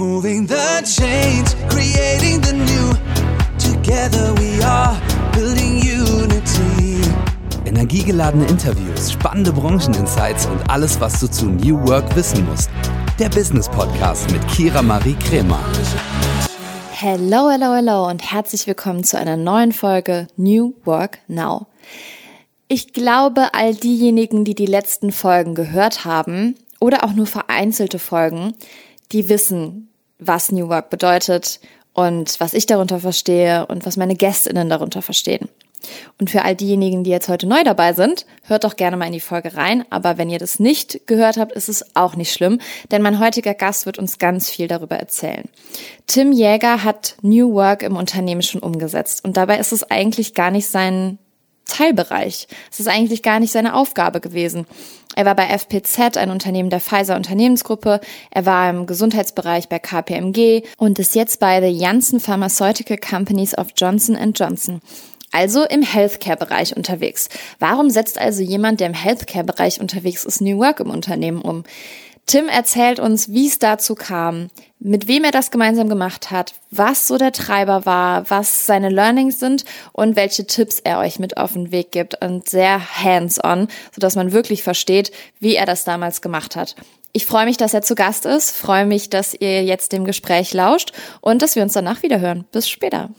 Moving the chains, creating the new. Together we are building unity. Energiegeladene Interviews, spannende Brancheninsights und alles, was du zu New Work wissen musst. Der Business Podcast mit Kira Marie Kremer. Hello, hello, hello und herzlich willkommen zu einer neuen Folge New Work Now. Ich glaube, all diejenigen, die die letzten Folgen gehört haben oder auch nur vereinzelte Folgen, die wissen, was New Work bedeutet und was ich darunter verstehe und was meine Gästinnen darunter verstehen. Und für all diejenigen, die jetzt heute neu dabei sind, hört doch gerne mal in die Folge rein. Aber wenn ihr das nicht gehört habt, ist es auch nicht schlimm, denn mein heutiger Gast wird uns ganz viel darüber erzählen. Tim Jäger hat New Work im Unternehmen schon umgesetzt und dabei ist es eigentlich gar nicht sein Teilbereich. Es ist eigentlich gar nicht seine Aufgabe gewesen. Er war bei FPZ, ein Unternehmen der Pfizer Unternehmensgruppe. Er war im Gesundheitsbereich bei KPMG und ist jetzt bei The Janssen Pharmaceutical Companies of Johnson Johnson. Also im Healthcare-Bereich unterwegs. Warum setzt also jemand, der im Healthcare-Bereich unterwegs ist, New Work im Unternehmen um? Tim erzählt uns, wie es dazu kam, mit wem er das gemeinsam gemacht hat, was so der Treiber war, was seine Learnings sind und welche Tipps er euch mit auf den Weg gibt und sehr hands-on, sodass man wirklich versteht, wie er das damals gemacht hat. Ich freue mich, dass er zu Gast ist, freue mich, dass ihr jetzt dem Gespräch lauscht und dass wir uns danach wiederhören. Bis später.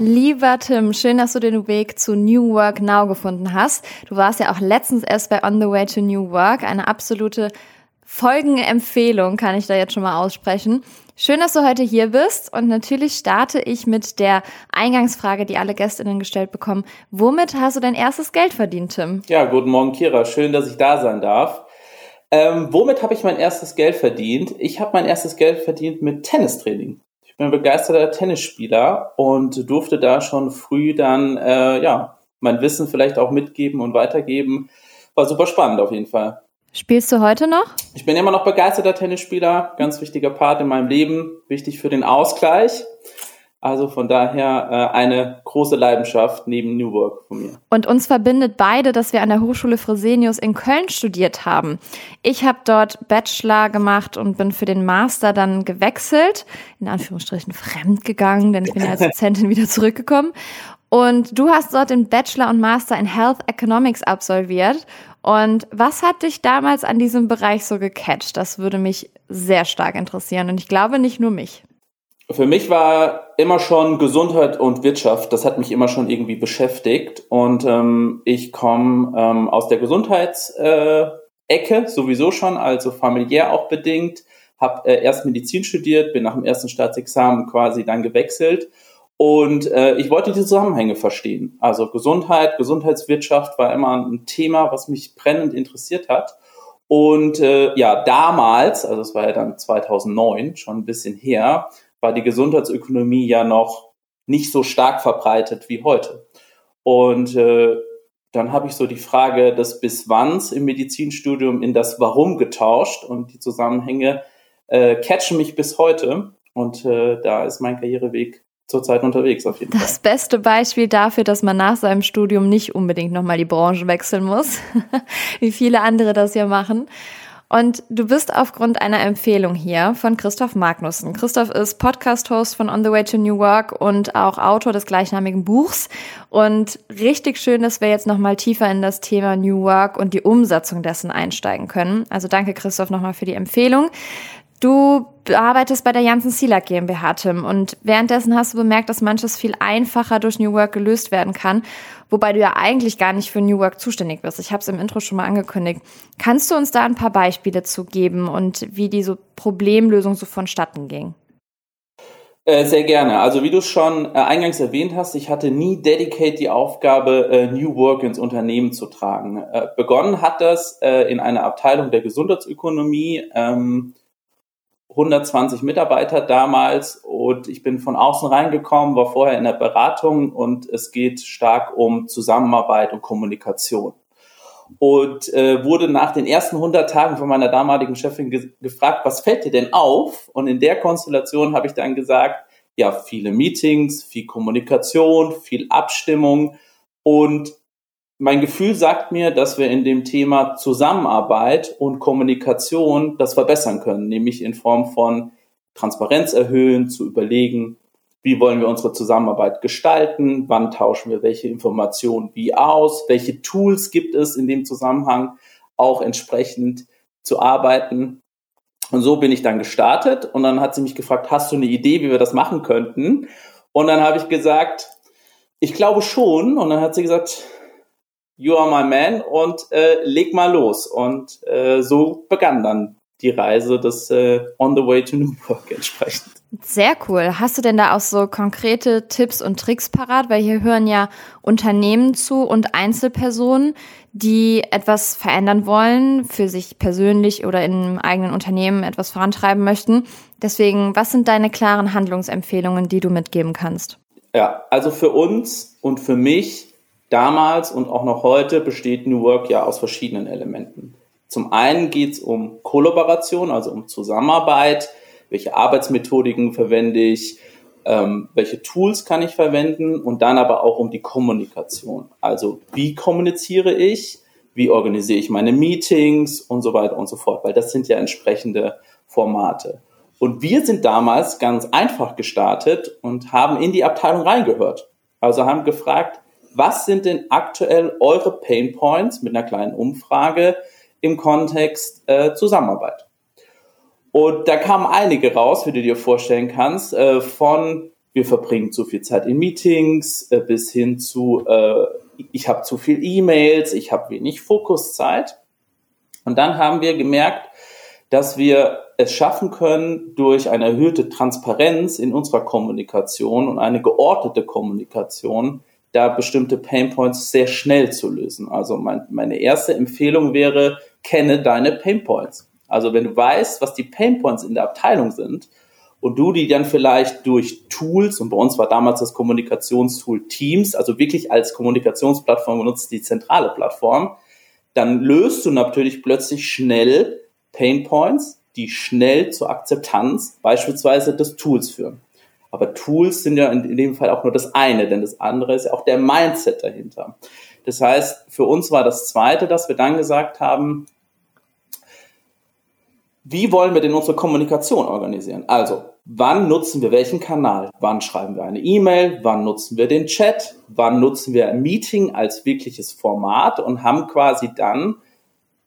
Lieber Tim, schön, dass du den Weg zu New Work Now gefunden hast. Du warst ja auch letztens erst bei On the Way to New Work, eine absolute Folgenempfehlung kann ich da jetzt schon mal aussprechen. Schön, dass du heute hier bist und natürlich starte ich mit der Eingangsfrage, die alle Gästinnen gestellt bekommen. Womit hast du dein erstes Geld verdient, Tim? Ja, guten Morgen, Kira. Schön, dass ich da sein darf. Ähm, womit habe ich mein erstes Geld verdient? Ich habe mein erstes Geld verdient mit Tennistraining. Ich bin begeisterter Tennisspieler und durfte da schon früh dann äh, ja mein Wissen vielleicht auch mitgeben und weitergeben. War super spannend auf jeden Fall. Spielst du heute noch? Ich bin immer noch begeisterter Tennisspieler, ganz wichtiger Part in meinem Leben, wichtig für den Ausgleich. Also von daher äh, eine große Leidenschaft neben New Work von mir. Und uns verbindet beide, dass wir an der Hochschule Fresenius in Köln studiert haben. Ich habe dort Bachelor gemacht und bin für den Master dann gewechselt, in Anführungsstrichen fremd gegangen, denn ich bin ja als Dozentin wieder zurückgekommen. Und du hast dort den Bachelor und Master in Health Economics absolviert. Und was hat dich damals an diesem Bereich so gecatcht? Das würde mich sehr stark interessieren und ich glaube nicht nur mich. Für mich war immer schon Gesundheit und Wirtschaft, das hat mich immer schon irgendwie beschäftigt. Und ähm, ich komme ähm, aus der Gesundheitsecke äh, sowieso schon, also familiär auch bedingt. Habe äh, erst Medizin studiert, bin nach dem ersten Staatsexamen quasi dann gewechselt. Und äh, ich wollte die Zusammenhänge verstehen. Also Gesundheit, Gesundheitswirtschaft war immer ein Thema, was mich brennend interessiert hat. Und äh, ja, damals, also es war ja dann 2009, schon ein bisschen her, war die Gesundheitsökonomie ja noch nicht so stark verbreitet wie heute. Und äh, dann habe ich so die Frage des Bis wanns im Medizinstudium in das Warum getauscht und die Zusammenhänge äh, catchen mich bis heute. Und äh, da ist mein Karriereweg zurzeit unterwegs auf jeden das Fall. Das beste Beispiel dafür, dass man nach seinem Studium nicht unbedingt nochmal die Branche wechseln muss, wie viele andere das ja machen. Und du bist aufgrund einer Empfehlung hier von Christoph Magnussen. Christoph ist Podcast-Host von On the Way to New Work und auch Autor des gleichnamigen Buchs. Und richtig schön, dass wir jetzt nochmal tiefer in das Thema New Work und die Umsetzung dessen einsteigen können. Also danke Christoph nochmal für die Empfehlung. Du arbeitest bei der Janssen Silak GmbH, Tim, und währenddessen hast du bemerkt, dass manches viel einfacher durch New Work gelöst werden kann, wobei du ja eigentlich gar nicht für New Work zuständig bist. Ich habe es im Intro schon mal angekündigt. Kannst du uns da ein paar Beispiele zu geben und wie diese Problemlösung so vonstatten ging? Äh, sehr gerne. Also wie du schon äh, eingangs erwähnt hast, ich hatte nie dedicate die Aufgabe, äh, New Work ins Unternehmen zu tragen. Begonnen hat das in einer Abteilung der Gesundheitsökonomie. Ähm, 120 Mitarbeiter damals und ich bin von außen reingekommen, war vorher in der Beratung und es geht stark um Zusammenarbeit und Kommunikation. Und äh, wurde nach den ersten 100 Tagen von meiner damaligen Chefin ge gefragt, was fällt dir denn auf? Und in der Konstellation habe ich dann gesagt, ja, viele Meetings, viel Kommunikation, viel Abstimmung und mein Gefühl sagt mir, dass wir in dem Thema Zusammenarbeit und Kommunikation das verbessern können, nämlich in Form von Transparenz erhöhen, zu überlegen, wie wollen wir unsere Zusammenarbeit gestalten, wann tauschen wir welche Informationen wie aus, welche Tools gibt es in dem Zusammenhang auch entsprechend zu arbeiten. Und so bin ich dann gestartet und dann hat sie mich gefragt, hast du eine Idee, wie wir das machen könnten? Und dann habe ich gesagt, ich glaube schon. Und dann hat sie gesagt, you are my man und äh, leg mal los. Und äh, so begann dann die Reise des äh, On the Way to New Work entsprechend. Sehr cool. Hast du denn da auch so konkrete Tipps und Tricks parat? Weil hier hören ja Unternehmen zu und Einzelpersonen, die etwas verändern wollen, für sich persönlich oder im eigenen Unternehmen etwas vorantreiben möchten. Deswegen, was sind deine klaren Handlungsempfehlungen, die du mitgeben kannst? Ja, also für uns und für mich damals und auch noch heute besteht New Work ja aus verschiedenen Elementen. Zum einen geht es um Kollaboration, also um Zusammenarbeit. Welche Arbeitsmethodiken verwende ich? Ähm, welche Tools kann ich verwenden? Und dann aber auch um die Kommunikation. Also wie kommuniziere ich? Wie organisiere ich meine Meetings und so weiter und so fort? Weil das sind ja entsprechende Formate. Und wir sind damals ganz einfach gestartet und haben in die Abteilung reingehört. Also haben gefragt, was sind denn aktuell eure Pain Points mit einer kleinen Umfrage? im Kontext äh, Zusammenarbeit. Und da kamen einige raus, wie du dir vorstellen kannst, äh, von wir verbringen zu viel Zeit in Meetings äh, bis hin zu äh, ich habe zu viel E-Mails, ich habe wenig Fokuszeit. Und dann haben wir gemerkt, dass wir es schaffen können, durch eine erhöhte Transparenz in unserer Kommunikation und eine geordnete Kommunikation da bestimmte Painpoints sehr schnell zu lösen. Also mein, meine erste Empfehlung wäre, kenne deine Painpoints. Also wenn du weißt, was die Painpoints in der Abteilung sind und du die dann vielleicht durch Tools, und bei uns war damals das Kommunikationstool Teams, also wirklich als Kommunikationsplattform benutzt, die zentrale Plattform, dann löst du natürlich plötzlich schnell Painpoints, die schnell zur Akzeptanz beispielsweise des Tools führen. Aber Tools sind ja in, dem Fall auch nur das eine, denn das andere ist ja auch der Mindset dahinter. Das heißt, für uns war das zweite, dass wir dann gesagt haben, wie wollen wir denn unsere Kommunikation organisieren? Also, wann nutzen wir welchen Kanal? Wann schreiben wir eine E-Mail? Wann nutzen wir den Chat? Wann nutzen wir ein Meeting als wirkliches Format und haben quasi dann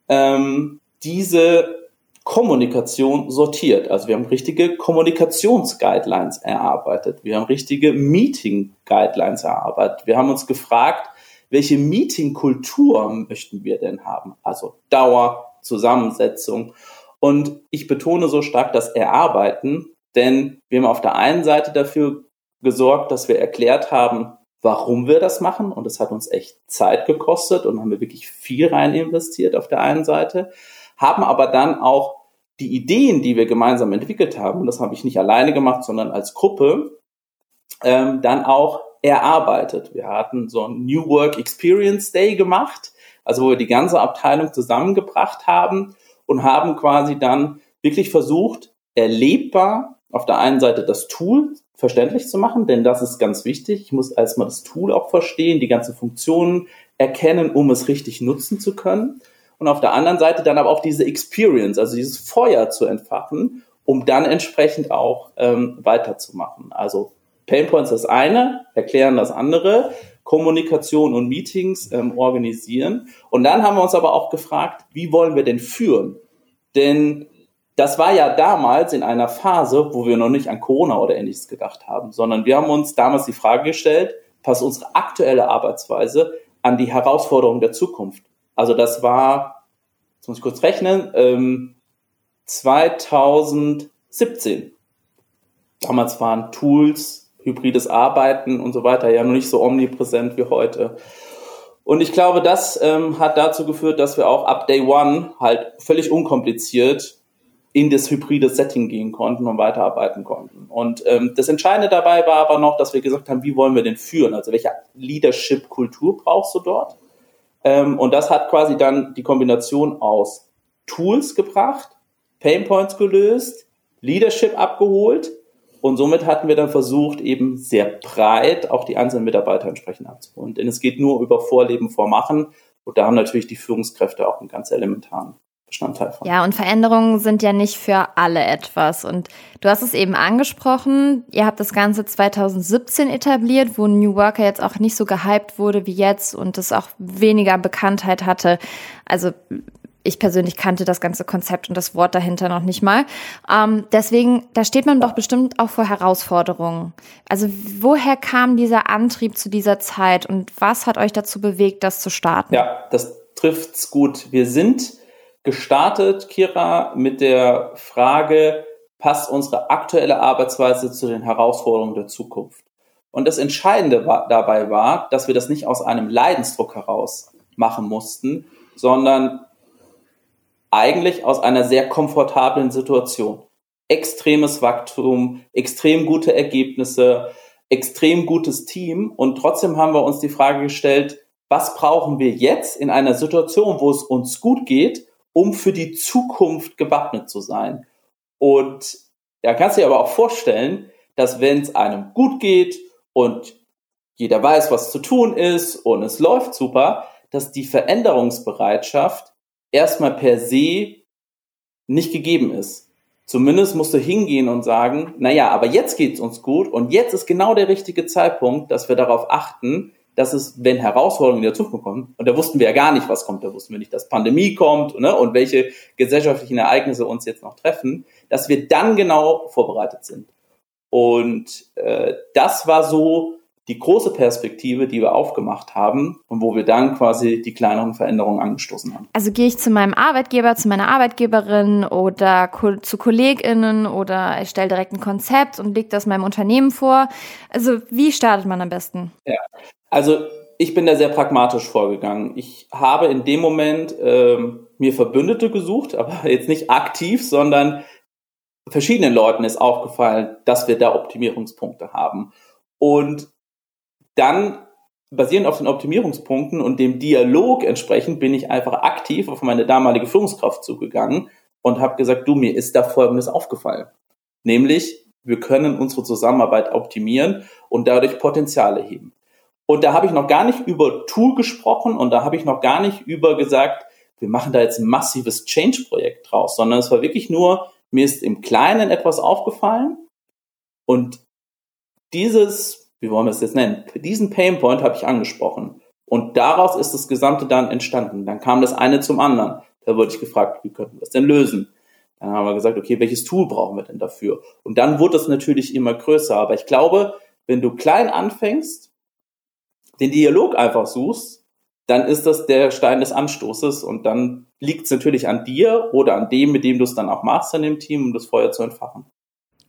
ähm, diese Kommunikation sortiert. Also wir haben richtige Kommunikationsguidelines erarbeitet. Wir haben richtige Meeting-Guidelines erarbeitet. Wir haben uns gefragt, welche Meeting-Kultur möchten wir denn haben? Also Dauer, Zusammensetzung und ich betone so stark das Erarbeiten, denn wir haben auf der einen Seite dafür gesorgt, dass wir erklärt haben, warum wir das machen. Und das hat uns echt Zeit gekostet und haben wir wirklich viel rein investiert auf der einen Seite, haben aber dann auch die Ideen, die wir gemeinsam entwickelt haben, und das habe ich nicht alleine gemacht, sondern als Gruppe, ähm, dann auch erarbeitet. Wir hatten so ein New Work Experience Day gemacht, also wo wir die ganze Abteilung zusammengebracht haben und haben quasi dann wirklich versucht, erlebbar auf der einen Seite das Tool verständlich zu machen, denn das ist ganz wichtig. Ich muss erstmal das Tool auch verstehen, die ganzen Funktionen erkennen, um es richtig nutzen zu können. Und auf der anderen Seite dann aber auch diese Experience, also dieses Feuer zu entfachen, um dann entsprechend auch ähm, weiterzumachen. Also Painpoints das eine, erklären das andere, Kommunikation und Meetings ähm, organisieren. Und dann haben wir uns aber auch gefragt, wie wollen wir denn führen? Denn das war ja damals in einer Phase, wo wir noch nicht an Corona oder ähnliches gedacht haben, sondern wir haben uns damals die Frage gestellt, passt unsere aktuelle Arbeitsweise an die Herausforderungen der Zukunft? Also das war, jetzt muss ich kurz rechnen, ähm, 2017. Damals waren Tools hybrides Arbeiten und so weiter ja noch nicht so omnipräsent wie heute. Und ich glaube, das ähm, hat dazu geführt, dass wir auch ab Day One halt völlig unkompliziert in das hybride Setting gehen konnten und weiterarbeiten konnten. Und ähm, das Entscheidende dabei war aber noch, dass wir gesagt haben, wie wollen wir den führen? Also welche Leadership-Kultur brauchst du dort? Ähm, und das hat quasi dann die Kombination aus Tools gebracht, Painpoints gelöst, Leadership abgeholt Und somit hatten wir dann versucht, eben sehr breit auch die einzelnen Mitarbeiter entsprechend abzuholen. Denn es geht nur über Vorleben, Vormachen. Und da haben natürlich die Führungskräfte auch einen ganz elementaren Bestandteil von. Ja, und Veränderungen sind ja nicht für alle etwas. Und du hast es eben angesprochen, ihr habt das Ganze 2017 etabliert, wo New Worker jetzt auch nicht so gehypt wurde wie jetzt und es auch weniger Bekanntheit hatte. Also ich persönlich kannte das ganze Konzept und das Wort dahinter noch nicht mal. Ähm, deswegen, da steht man doch bestimmt auch vor Herausforderungen. Also woher kam dieser Antrieb zu dieser Zeit und was hat euch dazu bewegt, das zu starten? Ja, das trifft's gut. Wir sind gestartet, Kira, mit der Frage, passt unsere aktuelle Arbeitsweise zu den Herausforderungen der Zukunft? Und das Entscheidende war, dabei war, dass wir das nicht aus einem Leidensdruck heraus machen mussten, sondern eigentlich aus einer sehr komfortablen Situation. Extremes Wachstum, extrem gute Ergebnisse, extrem gutes Team und trotzdem haben wir uns die Frage gestellt, was brauchen wir jetzt in einer Situation, wo es uns gut geht, um für die Zukunft gewappnet zu sein? Und da kannst du dir aber auch vorstellen, dass wenn es einem gut geht und jeder weiß, was zu tun ist und es läuft super, dass die Veränderungsbereitschaft erstmal per se nicht gegeben ist. Zumindest musst du hingehen und sagen, naja, aber jetzt geht's uns gut und jetzt ist genau der richtige Zeitpunkt, dass wir darauf achten, dass es, wenn Herausforderungen in der Zukunft kommen, und da wussten wir ja gar nicht, was kommt, da wussten wir nicht, dass Pandemie kommt ne, und welche gesellschaftlichen Ereignisse uns jetzt noch treffen, dass wir dann genau vorbereitet sind. Und äh, das war so die große Perspektive, die wir aufgemacht haben und wo wir dann quasi die kleineren Veränderungen angestoßen haben. Also gehe ich zu meinem Arbeitgeber, zu meiner Arbeitgeberin oder zu KollegInnen oder ich stelle direkt ein Konzept und lege das meinem Unternehmen vor. Also wie startet man am besten? Ja, also ich bin da sehr pragmatisch vorgegangen. Ich habe in dem Moment ähm, mir Verbündete gesucht, aber jetzt nicht aktiv, sondern verschiedenen Leuten ist aufgefallen, dass wir da Optimierungspunkte haben. Und dann basierend auf den Optimierungspunkten und dem Dialog entsprechend bin ich einfach aktiv auf meine damalige Führungskraft zugegangen und habe gesagt, du, mir ist da Folgendes aufgefallen. Nämlich, wir können unsere Zusammenarbeit optimieren und dadurch Potenziale heben. Und da habe ich noch gar nicht über Tool gesprochen und da habe ich noch gar nicht über gesagt, wir machen da jetzt ein massives Change-Projekt draus, sondern es war wirklich nur, mir ist im Kleinen etwas aufgefallen und dieses wie wollen wir es jetzt nennen? Diesen Painpoint habe ich angesprochen. Und daraus ist das Gesamte dann entstanden. Dann kam das eine zum anderen. Da wurde ich gefragt, wie könnten wir das denn lösen? Dann haben wir gesagt, okay, welches Tool brauchen wir denn dafür? Und dann wurde es natürlich immer größer. Aber ich glaube, wenn du klein anfängst, den Dialog einfach suchst, dann ist das der Stein des Anstoßes und dann liegt es natürlich an dir oder an dem, mit dem du es dann auch machst in dem Team, um das Feuer zu entfachen.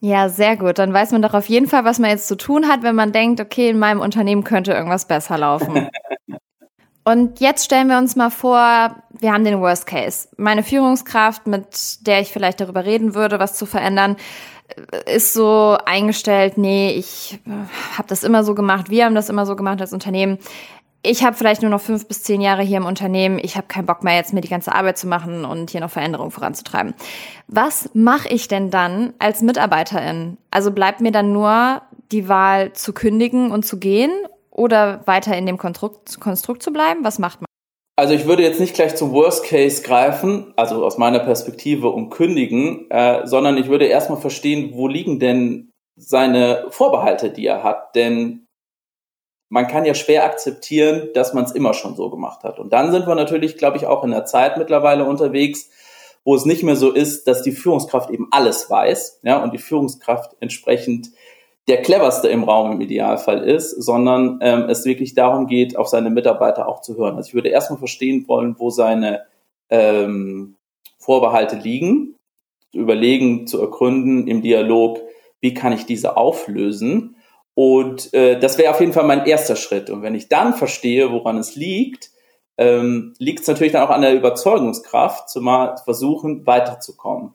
Ja, sehr gut. Dann weiß man doch auf jeden Fall, was man jetzt zu tun hat, wenn man denkt, okay, in meinem Unternehmen könnte irgendwas besser laufen. Und jetzt stellen wir uns mal vor, wir haben den Worst Case. Meine Führungskraft, mit der ich vielleicht darüber reden würde, was zu verändern, ist so eingestellt, nee, ich habe das immer so gemacht, wir haben das immer so gemacht als Unternehmen ich habe vielleicht nur noch fünf bis zehn Jahre hier im Unternehmen. Ich habe keinen Bock mehr, jetzt mir die ganze Arbeit zu machen und hier noch Veränderungen voranzutreiben. Was mache ich denn dann als Mitarbeiterin? Also bleibt mir dann nur die Wahl zu kündigen und zu gehen oder weiter in dem Konstrukt, Konstrukt zu bleiben? Was macht man? Also ich würde jetzt nicht gleich zum Worst Case greifen, also aus meiner Perspektive und kündigen, äh, sondern ich würde erstmal verstehen, wo liegen denn seine Vorbehalte, die er hat. Denn man kann ja schwer akzeptieren, dass man es immer schon so gemacht hat. Und dann sind wir natürlich, glaube ich, auch in der Zeit mittlerweile unterwegs, wo es nicht mehr so ist, dass die Führungskraft eben alles weiß, ja, und die Führungskraft entsprechend der cleverste im Raum im Idealfall ist, sondern ähm, es wirklich darum geht, auf seine Mitarbeiter auch zu hören. Also ich würde erstmal verstehen wollen, wo seine ähm, Vorbehalte liegen, zu überlegen, zu ergründen im Dialog, wie kann ich diese auflösen und äh, das wäre auf jeden Fall mein erster Schritt. Und wenn ich dann verstehe, woran es liegt, ähm, liegt es natürlich dann auch an der Überzeugungskraft, zumal versuchen, weiterzukommen.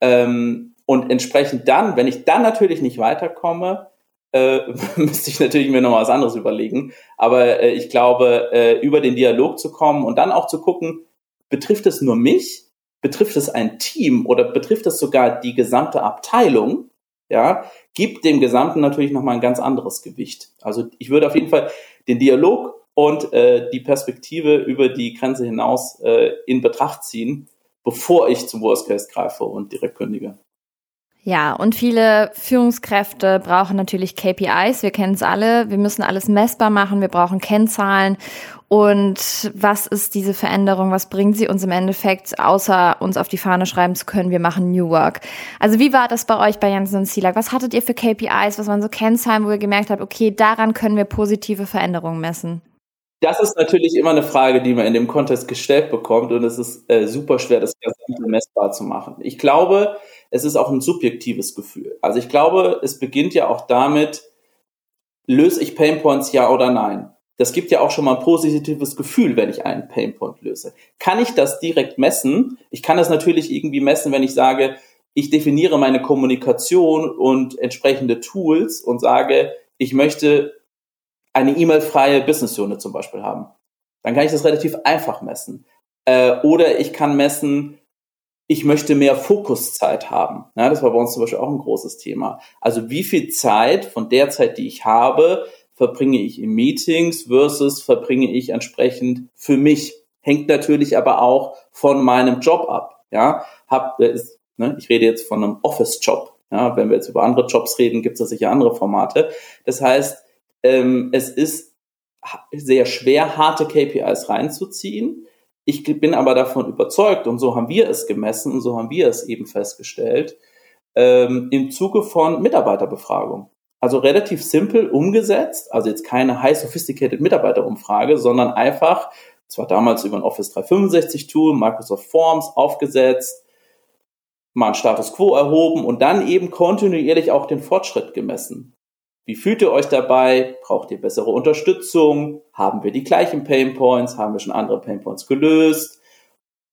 Ähm, und entsprechend dann, wenn ich dann natürlich nicht weiterkomme, äh, müsste ich natürlich mir noch was anderes überlegen. Aber äh, ich glaube, äh, über den Dialog zu kommen und dann auch zu gucken, betrifft es nur mich? Betrifft es ein Team oder betrifft es sogar die gesamte Abteilung? ja, gibt dem Gesamten natürlich nochmal ein ganz anderes Gewicht. Also ich würde auf jeden Fall den Dialog und äh, die Perspektive über die Grenze hinaus äh, in Betracht ziehen, bevor ich zum Worst Case greife und direkt kündige. Ja, und viele Führungskräfte brauchen natürlich KPIs. Wir kennen es alle. Wir müssen alles messbar machen. Wir brauchen Kennzahlen. Und was ist diese Veränderung? Was bringt sie uns im Endeffekt, außer uns auf die Fahne schreiben zu können, wir machen New Work? Also wie war das bei euch bei Janssen und Silak? Was hattet ihr für KPIs? Was waren so Kennzahlen, wo ihr gemerkt habt, okay, daran können wir positive Veränderungen messen? Das ist natürlich immer eine Frage, die man in dem Kontext gestellt bekommt und es ist äh, super schwer, das Ganze messbar zu machen. Ich glaube, es ist auch ein subjektives Gefühl. Also ich glaube, es beginnt ja auch damit, löse ich Painpoints ja oder nein? Das gibt ja auch schon mal ein positives Gefühl, wenn ich einen Painpoint löse. Kann ich das direkt messen? Ich kann das natürlich irgendwie messen, wenn ich sage, ich definiere meine Kommunikation und entsprechende Tools und sage, ich möchte eine E-Mail-freie Business Unit zum Beispiel haben. Dann kann ich das relativ einfach messen. Äh, oder ich kann messen, ich möchte mehr Fokuszeit haben. Ja, das war bei uns zum Beispiel auch ein großes Thema. Also wie viel Zeit von der Zeit, die ich habe, verbringe ich in Meetings versus verbringe ich entsprechend für mich. Hängt natürlich aber auch von meinem Job ab. Ja, hab, ist, ne, ich rede jetzt von einem Office-Job. Ja, wenn wir jetzt über andere Jobs reden, gibt es sicher andere Formate. Das heißt, ähm, es ist sehr schwer, harte KPIs reinzuziehen. Ich bin aber davon überzeugt, und so haben wir es gemessen und so haben wir es eben festgestellt, ähm, im Zuge von Mitarbeiterbefragung. Also relativ simpel umgesetzt, also jetzt keine high sophisticated Mitarbeiterumfrage, sondern einfach, zwar damals über ein Office 365 Tool, Microsoft Forms aufgesetzt, mal einen Status Quo erhoben und dann eben kontinuierlich auch den Fortschritt gemessen. Wie fühlt ihr euch dabei? Braucht ihr bessere Unterstützung? Haben wir die gleichen Pain Points? Haben wir schon andere Pain Points gelöst?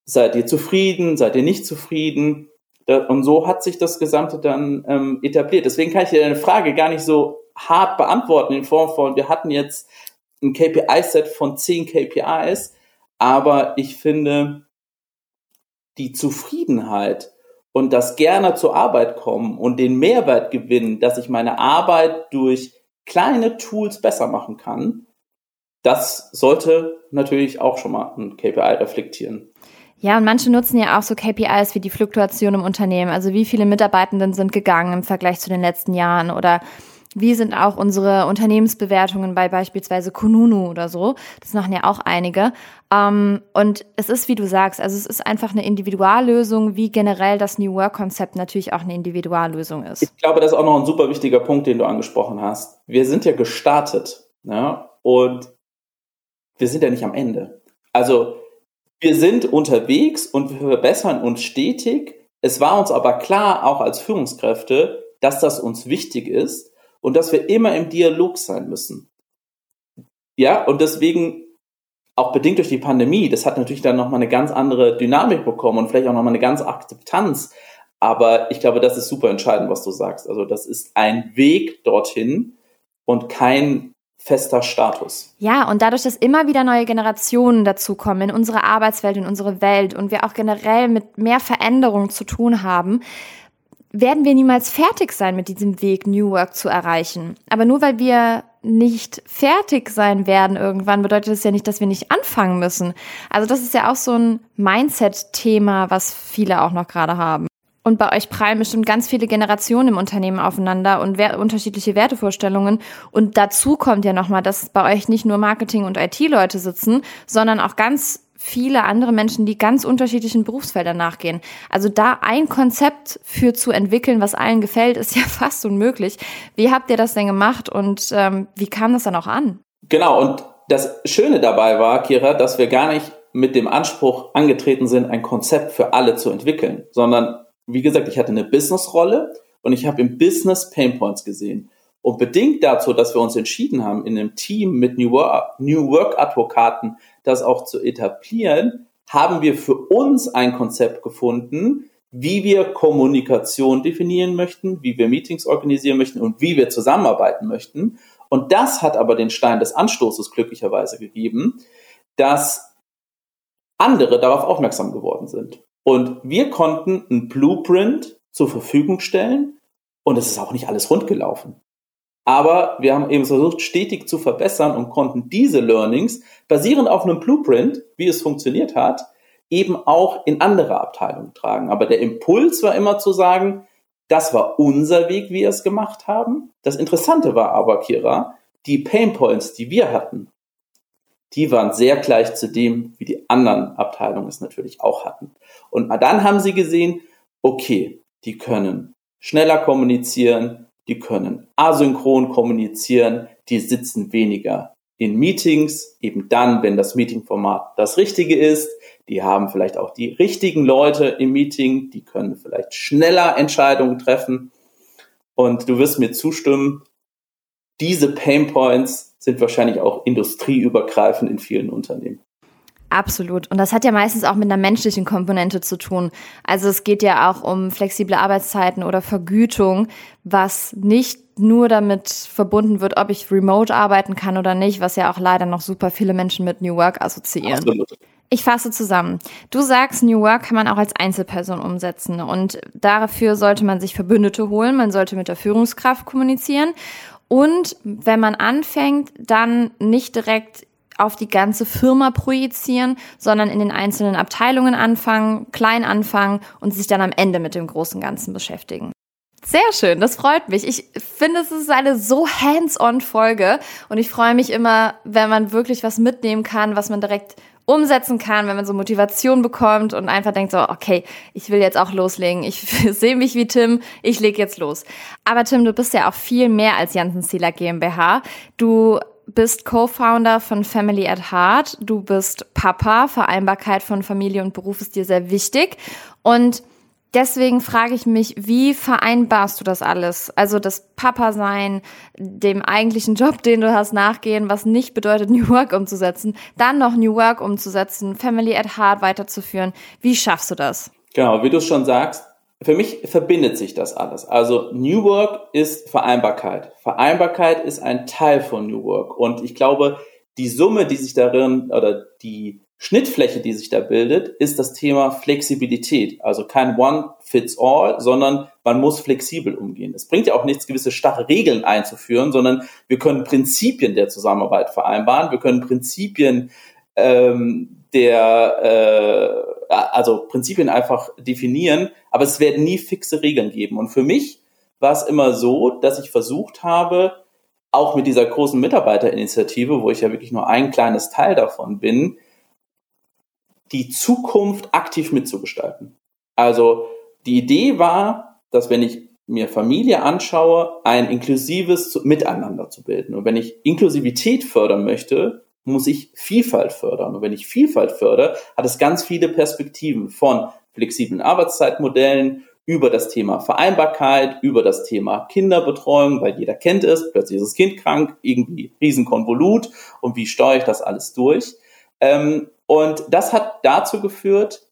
Seid ihr zufrieden? Seid ihr nicht zufrieden? Und so hat sich das Gesamte dann ähm, etabliert. Deswegen kann ich dir deine Frage gar nicht so hart beantworten in Form von, wir hatten jetzt ein KPI-Set von zehn KPIs, aber ich finde, die Zufriedenheit und das gerne zur Arbeit kommen und den Mehrwert gewinnen, dass ich meine Arbeit durch kleine Tools besser machen kann, das sollte natürlich auch schon mal ein KPI reflektieren. Ja, und manche nutzen ja auch so KPIs wie die Fluktuation im Unternehmen. Also wie viele Mitarbeitenden sind gegangen im Vergleich zu den letzten Jahren oder wie sind auch unsere Unternehmensbewertungen bei beispielsweise Kununu oder so? Das machen ja auch einige. Ähm, und es ist, wie du sagst, also es ist einfach eine Individuallösung, wie generell das New Work-Konzept natürlich auch eine Individuallösung ist. Ich glaube, das ist auch noch ein super wichtiger Punkt, den du angesprochen hast. Wir sind ja gestartet ne? und wir sind ja nicht am Ende. Also wir sind unterwegs und wir verbessern uns stetig. Es war uns aber klar, auch als Führungskräfte, dass das uns wichtig ist und dass wir immer im Dialog sein müssen. Ja, und deswegen auch bedingt durch die Pandemie, das hat natürlich dann nochmal eine ganz andere Dynamik bekommen und vielleicht auch nochmal eine ganz Akzeptanz. Aber ich glaube, das ist super entscheidend, was du sagst. Also das ist ein Weg dorthin und kein fester Status. Ja, und dadurch, dass immer wieder neue Generationen dazukommen in unsere Arbeitswelt, in unsere Welt und wir auch generell mit mehr Veränderungen zu tun haben, werden wir niemals fertig sein mit diesem Weg, New Work zu erreichen. Aber nur weil wir nicht fertig sein werden irgendwann, bedeutet das ja nicht, dass wir nicht anfangen müssen. Also das ist ja auch so ein Mindset-Thema, was viele auch noch gerade haben. Und bei euch prallen bestimmt ganz viele Generationen im Unternehmen aufeinander und unterschiedliche Wertevorstellungen. Und dazu kommt ja nochmal, dass bei euch nicht nur Marketing- und IT-Leute sitzen, sondern auch ganz viele andere Menschen, die ganz unterschiedlichen Berufsfeldern nachgehen. Also da ein Konzept für zu entwickeln, was allen gefällt, ist ja fast unmöglich. Wie habt ihr das denn gemacht und ähm, wie kam das dann auch an? Genau, und das Schöne dabei war, Kira, dass wir gar nicht mit dem Anspruch angetreten sind, ein Konzept für alle zu entwickeln, sondern wie gesagt, ich hatte eine Businessrolle und ich habe im Business Painpoints gesehen. Und bedingt dazu, dass wir uns entschieden haben, in einem Team mit New Work, New Work Advokaten das auch zu etablieren, haben wir für uns ein Konzept gefunden, wie wir Kommunikation definieren möchten, wie wir Meetings organisieren möchten und wie wir zusammenarbeiten möchten. Und das hat aber den Stein des Anstoßes glücklicherweise gegeben, dass andere darauf aufmerksam geworden sind. Und wir konnten ein Blueprint zur Verfügung stellen, Und es ist auch nicht alles rund gelaufen. Aber wir haben eben versucht, stetig zu verbessern und konnten diese Learnings basierend auf einem Blueprint, wie es funktioniert hat, eben auch in andere Abteilungen tragen. Aber der Impuls war immer zu sagen, das war unser Weg, wie wir es gemacht haben. Das Interessante war aber, Kira, die Pain Points, die wir hatten, die waren sehr gleich zu dem, wie die anderen Abteilungen es natürlich auch hatten. Und dann haben sie gesehen, okay, die können schneller kommunizieren, die können asynchron kommunizieren, die sitzen weniger in Meetings, eben dann, wenn das Meetingformat das Richtige ist. Die haben vielleicht auch die richtigen Leute im Meeting, die können vielleicht schneller Entscheidungen treffen. Und du wirst mir zustimmen, diese Pain Points sind wahrscheinlich auch industrieübergreifend in vielen Unternehmen. Absolut. Und das hat ja meistens auch mit einer menschlichen Komponente zu tun. Also es geht ja auch um flexible Arbeitszeiten oder Vergütung, was nicht nur damit verbunden wird, ob ich remote arbeiten kann oder nicht, was ja auch leider noch super viele Menschen mit New Work assoziieren. Absolut. Ich fasse zusammen. Du sagst, New Work kann man auch als Einzelperson umsetzen und dafür sollte man sich Verbündete holen, man sollte mit der Führungskraft kommunizieren und wenn man anfängt, dann nicht direkt auf die ganze Firma projizieren, sondern in den einzelnen Abteilungen anfangen, klein anfangen und sich dann am Ende mit dem großen Ganzen beschäftigen. Sehr schön, das freut mich. Ich finde, es ist eine so hands-on Folge und ich freue mich immer, wenn man wirklich was mitnehmen kann, was man direkt umsetzen kann, wenn man so Motivation bekommt und einfach denkt so, okay, ich will jetzt auch loslegen. Ich sehe mich wie Tim, ich lege jetzt los. Aber Tim, du bist ja auch viel mehr als Janssen Sealer GmbH. Du bist Co-Founder von Family at Heart. Du bist Papa. Vereinbarkeit von Familie und Beruf ist dir sehr wichtig. Und deswegen frage ich mich, wie vereinbarst du das alles? Also das Papa sein, dem eigentlichen Job, den du hast, nachgehen, was nicht bedeutet, New Work umzusetzen, dann noch New Work umzusetzen, Family at Heart weiterzuführen. Wie schaffst du das? Genau, wie du es schon sagst, für mich verbindet sich das alles. Also New Work ist Vereinbarkeit. Vereinbarkeit ist ein Teil von New Work. Und ich glaube, die Summe, die sich darin oder die Schnittfläche, die sich da bildet, ist das Thema Flexibilität. Also kein One fits all, sondern man muss flexibel umgehen. Es bringt ja auch nichts, gewisse starre Regeln einzuführen, sondern wir können Prinzipien der Zusammenarbeit vereinbaren. Wir können Prinzipien ähm, der, äh, also Prinzipien einfach definieren, aber es werden nie fixe Regeln geben. Und für mich war es immer so, dass ich versucht habe, auch mit dieser großen Mitarbeiterinitiative, wo ich ja wirklich nur ein kleines Teil davon bin, die Zukunft aktiv mitzugestalten. Also die Idee war, dass wenn ich mir Familie anschaue, ein inklusives Miteinander zu bilden. Und wenn ich Inklusivität fördern möchte, muss ich Vielfalt fördern. Und wenn ich Vielfalt fördere, hat es ganz viele Perspektiven von flexiblen Arbeitszeitmodellen über das Thema Vereinbarkeit, über das Thema Kinderbetreuung, weil jeder kennt es, plötzlich ist das Kind krank, irgendwie Riesenkonvolut und wie steuere ich das alles durch? Ähm, und das hat dazu geführt,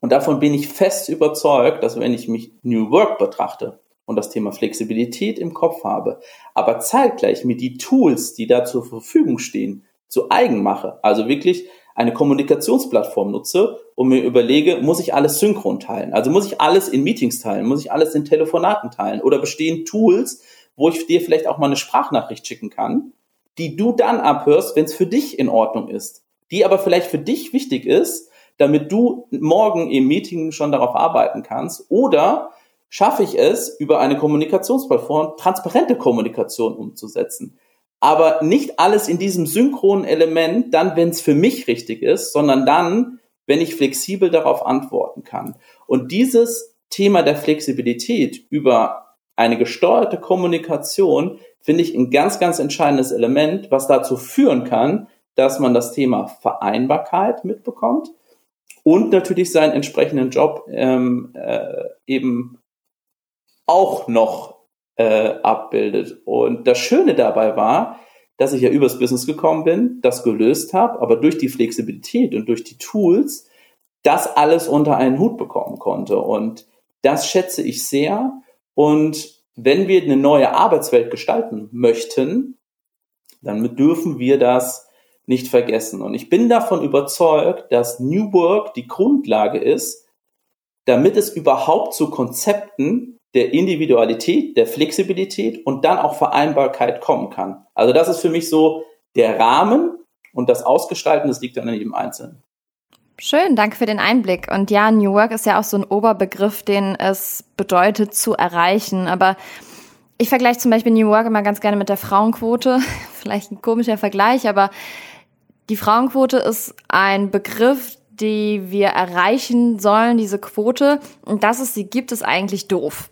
und davon bin ich fest überzeugt, dass wenn ich mich New Work betrachte und das Thema Flexibilität im Kopf habe, aber zeitgleich mir die Tools, die da zur Verfügung stehen, zu eigen mache, also wirklich eine Kommunikationsplattform nutze und mir überlege, muss ich alles synchron teilen? Also muss ich alles in Meetings teilen? Muss ich alles in Telefonaten teilen? Oder bestehen Tools, wo ich dir vielleicht auch mal eine Sprachnachricht schicken kann, die du dann abhörst, wenn es für dich in Ordnung ist? die aber vielleicht für dich wichtig ist, damit du morgen im Meeting schon darauf arbeiten kannst? Oder schaffe ich es, über eine Kommunikationsplattform transparente Kommunikation umzusetzen? Aber nicht alles in diesem synchronen Element, dann, wenn es für mich richtig ist, sondern dann, wenn ich flexibel darauf antworten kann. Und dieses Thema der Flexibilität über eine gesteuerte Kommunikation finde ich ein ganz, ganz entscheidendes Element, was dazu führen kann, dass man das Thema Vereinbarkeit mitbekommt und natürlich seinen entsprechenden Job ähm, äh, eben auch noch äh, abbildet. Und das Schöne dabei war, dass ich ja übers Business gekommen bin, das gelöst habe, aber durch die Flexibilität und durch die Tools das alles unter einen Hut bekommen konnte. Und das schätze ich sehr. Und wenn wir eine neue Arbeitswelt gestalten möchten, dann dürfen wir das nicht vergessen. Und ich bin davon überzeugt, dass New Work die Grundlage ist, damit es überhaupt zu Konzepten der Individualität, der Flexibilität und dann auch Vereinbarkeit kommen kann. Also das ist für mich so der Rahmen und das Ausgestalten, das liegt dann an jedem Einzelnen. Schön, danke für den Einblick. Und ja, New Work ist ja auch so ein Oberbegriff, den es bedeutet zu erreichen. Aber ich vergleiche zum Beispiel New Work immer ganz gerne mit der Frauenquote. Vielleicht ein komischer Vergleich, aber die Frauenquote ist ein Begriff, die wir erreichen sollen, diese Quote. Und dass es sie gibt, ist eigentlich doof.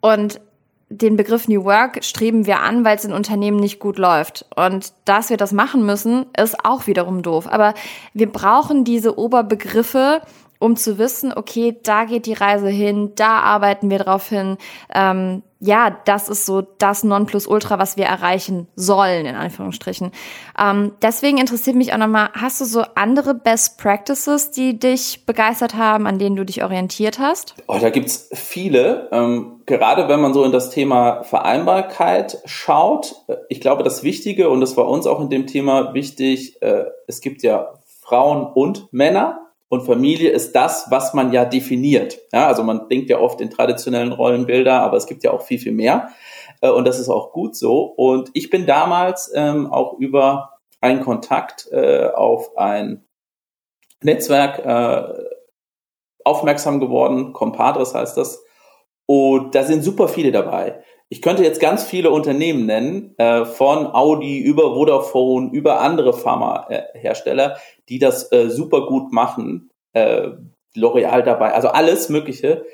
Und den Begriff New Work streben wir an, weil es in Unternehmen nicht gut läuft. Und dass wir das machen müssen, ist auch wiederum doof. Aber wir brauchen diese Oberbegriffe, um zu wissen, okay, da geht die Reise hin, da arbeiten wir drauf hin. Ähm, ja, das ist so das Nonplusultra, was wir erreichen sollen, in Anführungsstrichen. Ähm, deswegen interessiert mich auch nochmal, hast du so andere Best Practices, die dich begeistert haben, an denen du dich orientiert hast? Oh, da gibt's viele. Ähm, gerade wenn man so in das Thema Vereinbarkeit schaut, ich glaube, das Wichtige, und das war uns auch in dem Thema wichtig, äh, es gibt ja Frauen und Männer und Familie ist das, was man ja definiert. Ja, also man denkt ja oft in traditionellen Rollenbilder, aber es gibt ja auch viel, viel mehr. Äh, und das ist auch gut so. Und ich bin damals ähm, auch über einen Kontakt äh, auf ein Netzwerk äh, aufmerksam geworden. Compadres heißt das. Und da sind super viele dabei. Ich könnte jetzt ganz viele Unternehmen nennen, äh, von Audi über Vodafone, über andere Pharmahersteller, die das äh, super gut machen. Äh, L'Oreal dabei, also alles Mögliche.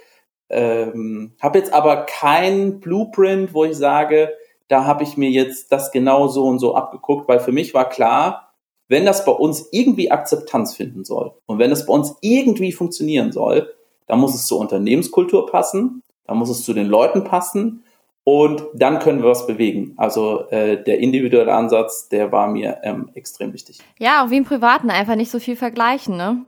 Ähm, habe jetzt aber kein Blueprint, wo ich sage, da habe ich mir jetzt das genau so und so abgeguckt, weil für mich war klar, wenn das bei uns irgendwie Akzeptanz finden soll und wenn es bei uns irgendwie funktionieren soll, dann muss es zur Unternehmenskultur passen, dann muss es zu den Leuten passen und dann können wir was bewegen. Also äh, der individuelle Ansatz, der war mir ähm, extrem wichtig. Ja, auch wie im Privaten, einfach nicht so viel vergleichen. Ne?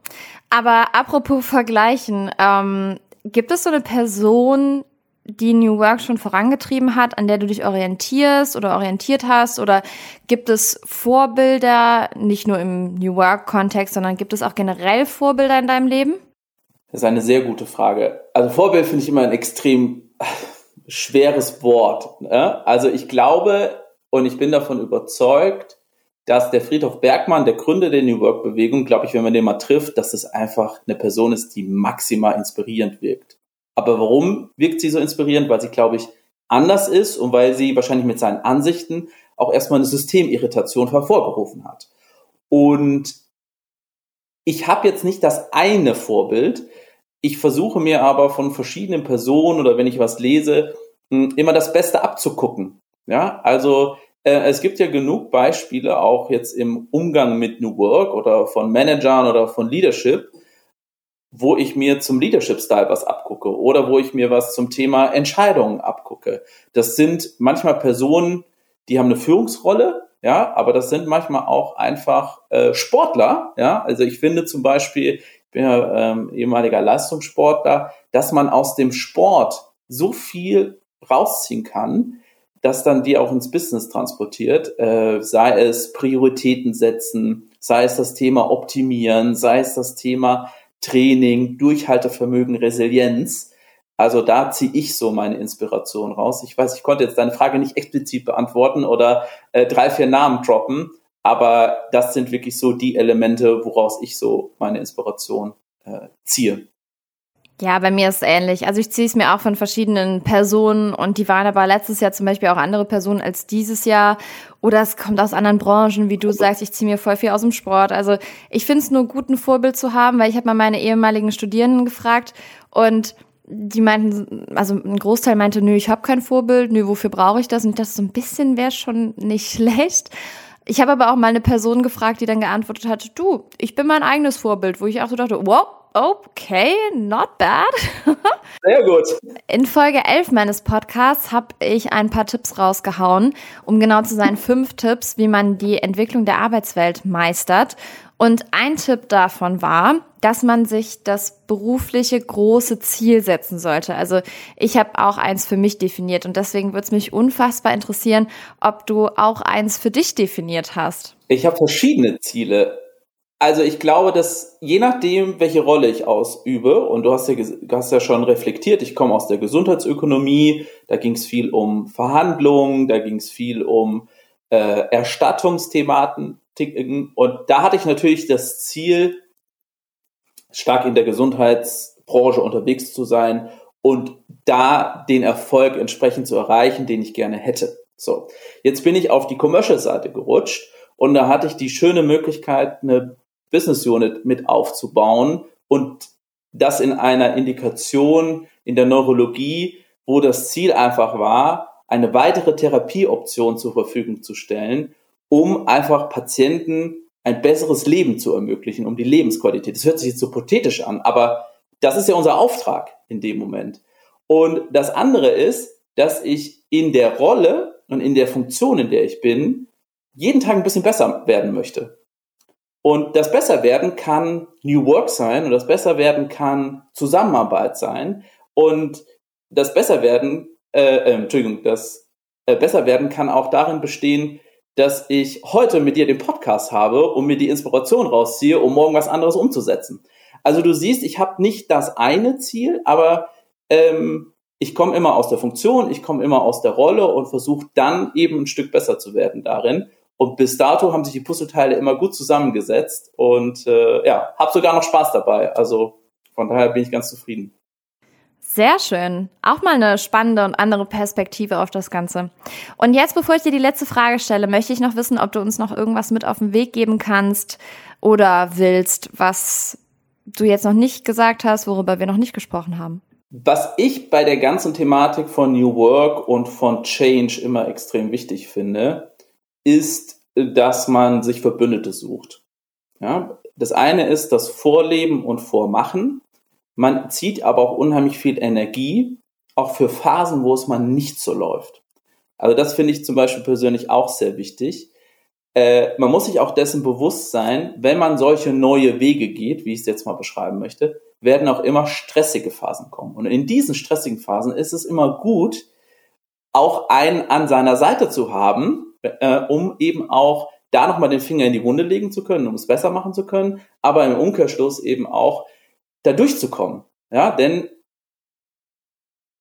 Aber apropos vergleichen, ähm, gibt es so eine Person, die New Work schon vorangetrieben hat, an der du dich orientierst oder orientiert hast? Oder gibt es Vorbilder, nicht nur im New Work-Kontext, sondern gibt es auch generell Vorbilder in deinem Leben? Das ist eine sehr gute Frage. Also Vorbild finde ich immer ein extrem schweres Wort. Ne? Also ich glaube und ich bin davon überzeugt, dass der Friedhof Bergmann, der Gründer der New Work Bewegung, glaube ich, wenn man den mal trifft, dass es einfach eine Person ist, die maximal inspirierend wirkt. Aber warum wirkt sie so inspirierend? Weil sie, glaube ich, anders ist und weil sie wahrscheinlich mit seinen Ansichten auch erstmal eine Systemirritation hervorgerufen hat. Und ich habe jetzt nicht das eine Vorbild, ich versuche mir aber von verschiedenen Personen oder wenn ich was lese, immer das Beste abzugucken. Ja, also äh, es gibt ja genug Beispiele auch jetzt im Umgang mit New Work oder von Managern oder von Leadership, wo ich mir zum Leadership-Style was abgucke oder wo ich mir was zum Thema Entscheidungen abgucke. Das sind manchmal Personen, die haben eine Führungsrolle, ja, aber das sind manchmal auch einfach äh, Sportler, ja. Also ich finde zum Beispiel, bin ja ähm, ehemaliger Leistungssportler, dass man aus dem Sport so viel rausziehen kann, dass dann die auch ins Business transportiert, äh, sei es Prioritäten setzen, sei es das Thema Optimieren, sei es das Thema Training, Durchhaltevermögen, Resilienz. Also da ziehe ich so meine Inspiration raus. Ich weiß, ich konnte jetzt deine Frage nicht explizit beantworten oder äh, drei, vier Namen droppen, aber das sind wirklich so die Elemente, woraus ich so meine Inspiration äh, ziehe. Ja, bei mir ist es ähnlich. Also ich ziehe es mir auch von verschiedenen Personen und die waren aber letztes Jahr zum Beispiel auch andere Personen als dieses Jahr. Oder es kommt aus anderen Branchen, wie du sagst, ich ziehe mir voll viel aus dem Sport. Also ich finde es nur gut, ein Vorbild zu haben, weil ich habe mal meine ehemaligen Studierenden gefragt und die meinten, also ein Großteil meinte, nö, ich habe kein Vorbild, nö, wofür brauche ich das? Und dachte, so ein bisschen wäre schon nicht schlecht. Ich habe aber auch mal eine Person gefragt, die dann geantwortet hat, du, ich bin mein eigenes Vorbild, wo ich auch so dachte, wow, okay, not bad. Sehr gut. In Folge 11 meines Podcasts habe ich ein paar Tipps rausgehauen, um genau zu sein, fünf Tipps, wie man die Entwicklung der Arbeitswelt meistert. Und ein Tipp davon war, dass man sich das berufliche große Ziel setzen sollte. Also ich habe auch eins für mich definiert und deswegen würde es mich unfassbar interessieren, ob du auch eins für dich definiert hast. Ich habe verschiedene Ziele Also ich glaube, dass je nachdem, welche Rolle ich ausübe, und du hast ja, hast ja schon reflektiert, ich komme aus der Gesundheitsökonomie, da ging es viel um Verhandlungen, da ging es viel um äh, Erstattungsthematiken und da hatte ich natürlich das Ziel, stark in der Gesundheitsbranche unterwegs zu sein und da den Erfolg entsprechend zu erreichen, den ich gerne hätte. So, jetzt bin ich auf die Commercial-Seite gerutscht und da hatte ich die schöne Möglichkeit, eine Business Unit mit aufzubauen und das in einer Indikation in der Neurologie, wo das Ziel einfach war, eine weitere Therapieoption zur Verfügung zu stellen, um einfach Patienten ein besseres Leben zu ermöglichen, um die Lebensqualität. Das hört sich jetzt so pathetisch an, aber das ist ja unser Auftrag in dem Moment. Und das andere ist, dass ich in der Rolle und in der Funktion, in der ich bin, jeden Tag ein bisschen besser werden möchte. Und das Besserwerden kann New Work sein und das Besserwerden kann Zusammenarbeit sein. Und das Besserwerden, äh, äh, Entschuldigung, das äh, Besserwerden kann auch darin bestehen, dass ich heute mit dir den Podcast habe und mir die Inspiration rausziehe, um morgen was anderes umzusetzen. Also du siehst, ich habe nicht das eine Ziel, aber ähm, ich komme immer aus der Funktion, ich komme immer aus der Rolle und versuche dann eben ein Stück besser zu werden darin. Und bis dato haben sich die Puzzleteile immer gut zusammengesetzt und äh, ja, habe sogar noch Spaß dabei. Also von daher bin ich ganz zufrieden. Sehr schön. Auch mal eine spannende und andere Perspektive auf das Ganze. Und jetzt, bevor ich dir die letzte Frage stelle, möchte ich noch wissen, ob du uns noch irgendwas mit auf den Weg geben kannst oder willst, was du jetzt noch nicht gesagt hast, worüber wir noch nicht gesprochen haben. Was ich bei der ganzen Thematik von New Work und von Change immer extrem wichtig finde, ist, dass man sich Verbündete sucht. Ja, das eine ist das Vorleben und Vormachen. Man zieht aber auch unheimlich viel Energie, auch für Phasen, wo es mal nicht so läuft. Also das finde ich zum Beispiel persönlich auch sehr wichtig. Äh, man muss sich auch dessen bewusst sein, wenn man solche neue Wege geht, wie ich es jetzt mal beschreiben möchte, werden auch immer stressige Phasen kommen. Und in diesen stressigen Phasen ist es immer gut, auch einen an seiner Seite zu haben, äh, um eben auch da nochmal den Finger in die Wunde legen zu können, um es besser machen zu können, aber im Umkehrschluss eben auch da durchzukommen. Ja, denn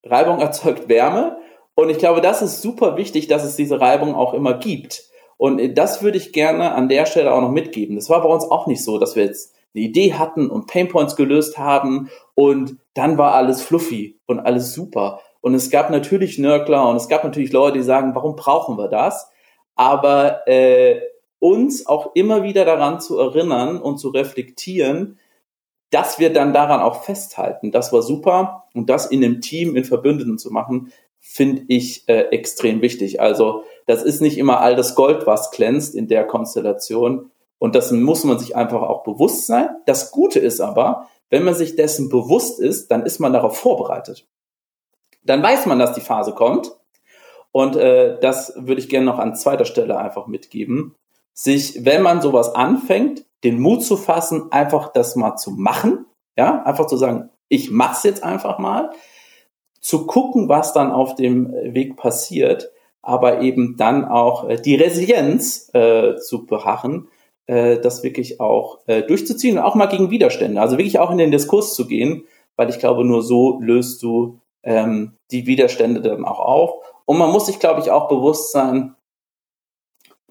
Reibung erzeugt Wärme und ich glaube, das ist super wichtig, dass es diese Reibung auch immer gibt. Und das würde ich gerne an der Stelle auch noch mitgeben. Das war bei uns auch nicht so, dass wir jetzt eine Idee hatten und Painpoints gelöst haben und dann war alles fluffy und alles super. Und es gab natürlich Nörgler und es gab natürlich Leute, die sagen, warum brauchen wir das? Aber äh, uns auch immer wieder daran zu erinnern und zu reflektieren, dass wir dann daran auch festhalten. Das war super und das in einem Team, in Verbündeten zu machen, finde ich äh, extrem wichtig. Also das ist nicht immer all das Gold, was glänzt in der Konstellation und das muss man sich einfach auch bewusst sein. Das Gute ist aber, wenn man sich dessen bewusst ist, dann ist man darauf vorbereitet. Dann weiß man, dass die Phase kommt und äh, das würde ich gerne noch an zweiter Stelle einfach mitgeben. Sich, wenn man sowas anfängt, den Mut zu fassen, einfach das mal zu machen. Ja, einfach zu sagen, ich mach's jetzt einfach mal. Zu gucken, was dann auf dem Weg passiert, aber eben dann auch äh, die Resilienz äh, zu beharren, äh, das wirklich auch äh, durchzuziehen und auch mal gegen Widerstände. Also wirklich auch in den Diskurs zu gehen, weil ich glaube, nur so löst du ähm, die Widerstände dann auch auf und man muss sich, glaube ich, auch bewusst sein,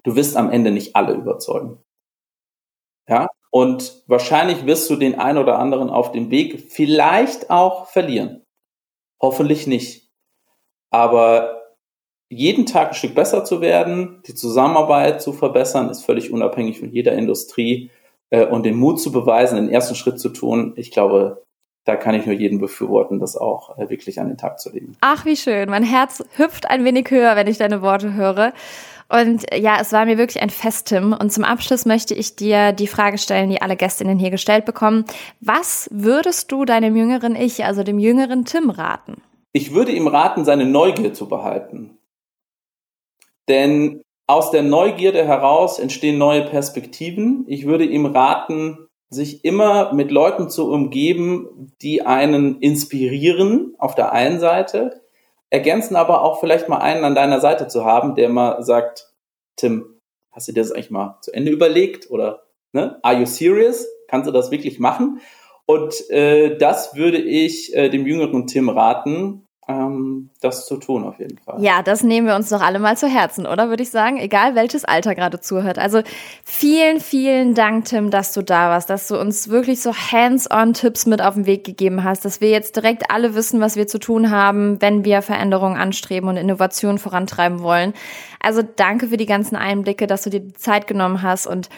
du wirst am Ende nicht alle überzeugen. Ja, und wahrscheinlich wirst du den einen oder anderen auf dem Weg vielleicht auch verlieren. Hoffentlich nicht. Aber jeden Tag ein Stück besser zu werden, die Zusammenarbeit zu verbessern, ist völlig unabhängig von jeder Industrie äh, und den Mut zu beweisen, den ersten Schritt zu tun. Ich glaube, da kann ich nur jeden befürworten, das auch äh, wirklich an den Tag zu legen. Ach, wie schön. Mein Herz hüpft ein wenig höher, wenn ich deine Worte höre. Und ja, es war mir wirklich ein Fest, Tim. Und zum Abschluss möchte ich dir die Frage stellen, die alle Gästinnen hier gestellt bekommen. Was würdest du deinem jüngeren Ich, also dem jüngeren Tim, raten? Ich würde ihm raten, seine Neugier zu behalten. Denn aus der Neugierde heraus entstehen neue Perspektiven. Ich würde ihm raten, sich immer mit Leuten zu umgeben, die einen inspirieren auf der einen Seite, ergänzen aber auch vielleicht mal einen an deiner Seite zu haben, der mal sagt, Tim, hast du dir das eigentlich mal zu Ende überlegt oder Ne? Are you serious? Kannst du das wirklich machen? Und äh, das würde ich äh, dem jüngeren Tim raten, ähm, das zu tun auf jeden Fall. Ja, das nehmen wir uns doch alle mal zu Herzen, oder würde ich sagen, egal welches Alter gerade zuhört. Also vielen, vielen Dank, Tim, dass du da warst, dass du uns wirklich so hands-on Tipps mit auf den Weg gegeben hast, dass wir jetzt direkt alle wissen, was wir zu tun haben, wenn wir Veränderungen anstreben und Innovationen vorantreiben wollen. Also danke für die ganzen Einblicke, dass du dir die Zeit genommen hast und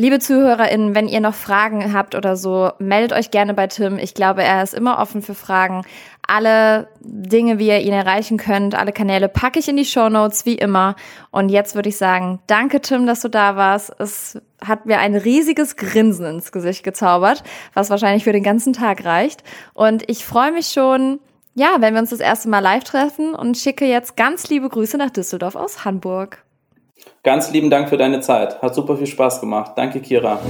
Liebe ZuhörerInnen, wenn ihr noch Fragen habt oder so, meldet euch gerne bei Tim. Ich glaube, er ist immer offen für Fragen. Alle Dinge, wie ihr ihn erreichen könnt, alle Kanäle packe ich in die Show Notes, wie immer. Und jetzt würde ich sagen, danke Tim, dass du da warst. Es hat mir ein riesiges Grinsen ins Gesicht gezaubert, was wahrscheinlich für den ganzen Tag reicht. Und ich freue mich schon, ja, wenn wir uns das erste Mal live treffen und schicke jetzt ganz liebe Grüße nach Düsseldorf aus Hamburg. Ganz lieben Dank für deine Zeit. Hat super viel Spaß gemacht. Danke, Kira.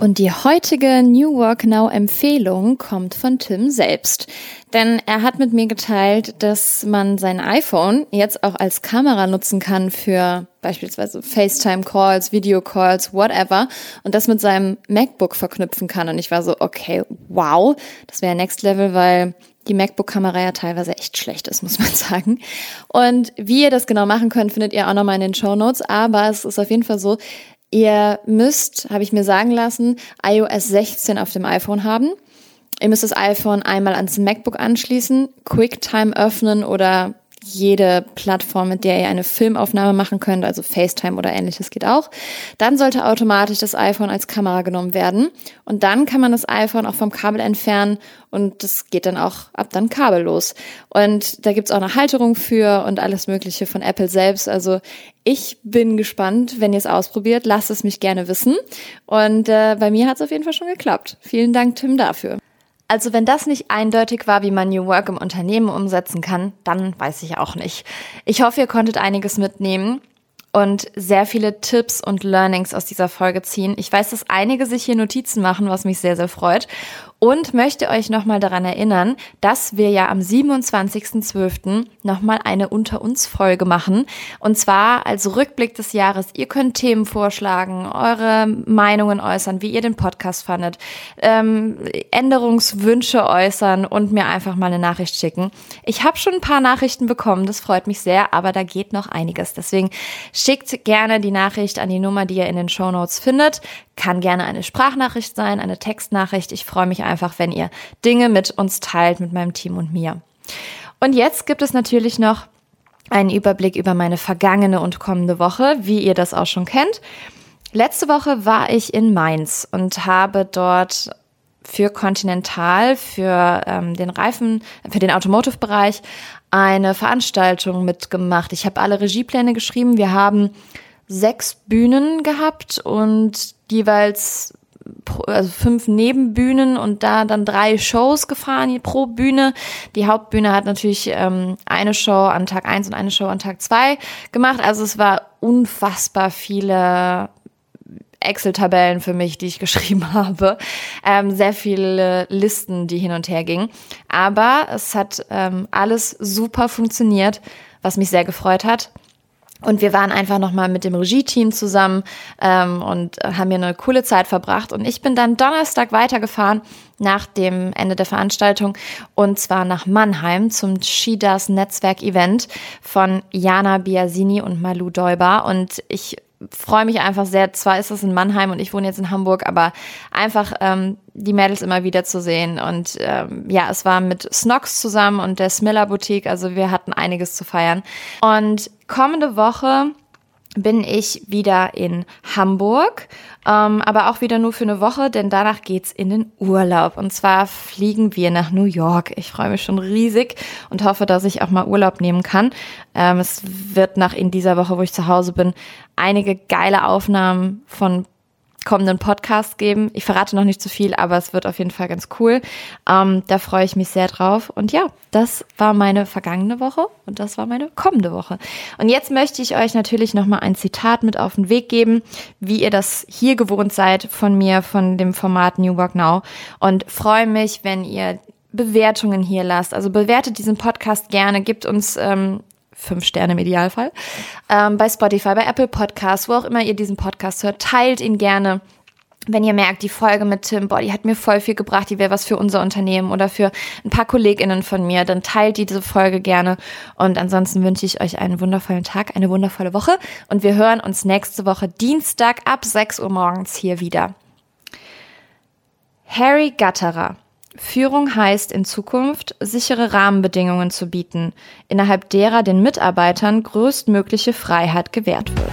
Und die heutige New Work Now Empfehlung kommt von Tim selbst. Denn er hat mit mir geteilt, dass man sein iPhone jetzt auch als Kamera nutzen kann für beispielsweise FaceTime Calls, Video Calls, whatever und das mit seinem MacBook verknüpfen kann. Und ich war so, okay, wow, das wäre Next Level, weil die MacBook-Kamera ja teilweise echt schlecht ist, muss man sagen. Und wie ihr das genau machen könnt, findet ihr auch nochmal in den Show Notes. Aber es ist auf jeden Fall so, ihr müsst, habe ich mir sagen lassen, iOS 16 auf dem iPhone haben. Ihr müsst das iPhone einmal ans MacBook anschließen, QuickTime öffnen oder jede Plattform, mit der ihr eine Filmaufnahme machen könnt, also FaceTime oder ähnliches geht auch. Dann sollte automatisch das iPhone als Kamera genommen werden und dann kann man das iPhone auch vom Kabel entfernen und das geht dann auch ab dann kabellos. Und da gibt's auch eine Halterung für und alles Mögliche von Apple selbst. Also ich bin gespannt, wenn ihr es ausprobiert, lasst es mich gerne wissen. Und äh, bei mir hat es auf jeden Fall schon geklappt. Vielen Dank, Tim, dafür. Also wenn das nicht eindeutig war, wie man New Work im Unternehmen umsetzen kann, dann weiß ich auch nicht. Ich hoffe, ihr konntet einiges mitnehmen und sehr viele Tipps und Learnings aus dieser Folge ziehen. Ich weiß, dass einige sich hier Notizen machen, was mich sehr, sehr freut und möchte euch nochmal daran erinnern, dass wir ja am 27.12. nochmal eine Unter uns Folge machen. Und zwar als Rückblick des Jahres. Ihr könnt Themen vorschlagen, eure Meinungen äußern, wie ihr den Podcast fandet, ähm, Änderungswünsche äußern und mir einfach mal eine Nachricht schicken. Ich habe schon ein paar Nachrichten bekommen, das freut mich sehr, aber da geht noch einiges. Deswegen schickt gerne die Nachricht an die Nummer, die ihr in den Show Notes findet. Kann gerne eine Sprachnachricht sein, eine Textnachricht. Ich freue mich einfach, wenn ihr Dinge mit uns teilt, mit meinem Team und mir. Und jetzt gibt es natürlich noch einen Überblick über meine vergangene und kommende Woche, wie ihr das auch schon kennt. Letzte Woche war ich in Mainz und habe dort für Continental, für ähm, den Reifen, für den Automotive-Bereich eine Veranstaltung mitgemacht. Ich habe alle Regiepläne geschrieben. Wir haben sechs Bühnen gehabt und jeweils also fünf Nebenbühnen und da dann drei Shows gefahren pro Bühne. Die Hauptbühne hat natürlich ähm, eine Show an Tag eins und eine Show an Tag zwei gemacht. Also es war unfassbar viele Excel-Tabellen für mich, die ich geschrieben habe. Ähm, sehr viele Listen, die hin und her gingen. Aber es hat ähm, alles super funktioniert, was mich sehr gefreut hat. Und wir waren einfach nochmal mit dem Regie-Team zusammen ähm, und haben hier eine coole Zeit verbracht. Und ich bin dann Donnerstag weitergefahren nach dem Ende der Veranstaltung und zwar nach Mannheim zum Shidas Netzwerk-Event von Jana Biasini und Malu Däuber. Und ich freue mich einfach sehr. Zwar ist es in Mannheim und ich wohne jetzt in Hamburg, aber einfach ähm, die Mädels immer wieder zu sehen. Und ähm, ja, es war mit Snox zusammen und der Smiller Boutique. Also wir hatten einiges zu feiern. Und kommende Woche bin ich wieder in Hamburg, ähm, aber auch wieder nur für eine Woche, denn danach geht's in den Urlaub. Und zwar fliegen wir nach New York. Ich freue mich schon riesig und hoffe, dass ich auch mal Urlaub nehmen kann. Ähm, es wird nach in dieser Woche, wo ich zu Hause bin, einige geile Aufnahmen von kommenden Podcast geben. Ich verrate noch nicht zu viel, aber es wird auf jeden Fall ganz cool. Ähm, da freue ich mich sehr drauf. Und ja, das war meine vergangene Woche und das war meine kommende Woche. Und jetzt möchte ich euch natürlich nochmal ein Zitat mit auf den Weg geben, wie ihr das hier gewohnt seid von mir, von dem Format New Work Now. Und freue mich, wenn ihr Bewertungen hier lasst. Also bewertet diesen Podcast gerne, gibt uns ähm, fünf Sterne im Idealfall. Ähm, bei Spotify, bei Apple Podcasts, wo auch immer ihr diesen Podcast hört, teilt ihn gerne wenn ihr merkt, die Folge mit Tim, boah, die hat mir voll viel gebracht, die wäre was für unser Unternehmen oder für ein paar KollegInnen von mir, dann teilt diese Folge gerne. Und ansonsten wünsche ich euch einen wundervollen Tag, eine wundervolle Woche. Und wir hören uns nächste Woche Dienstag ab 6 Uhr morgens hier wieder. Harry Gatterer. Führung heißt in Zukunft, sichere Rahmenbedingungen zu bieten, innerhalb derer den Mitarbeitern größtmögliche Freiheit gewährt wird.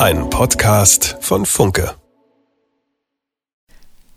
Ein Podcast von Funke.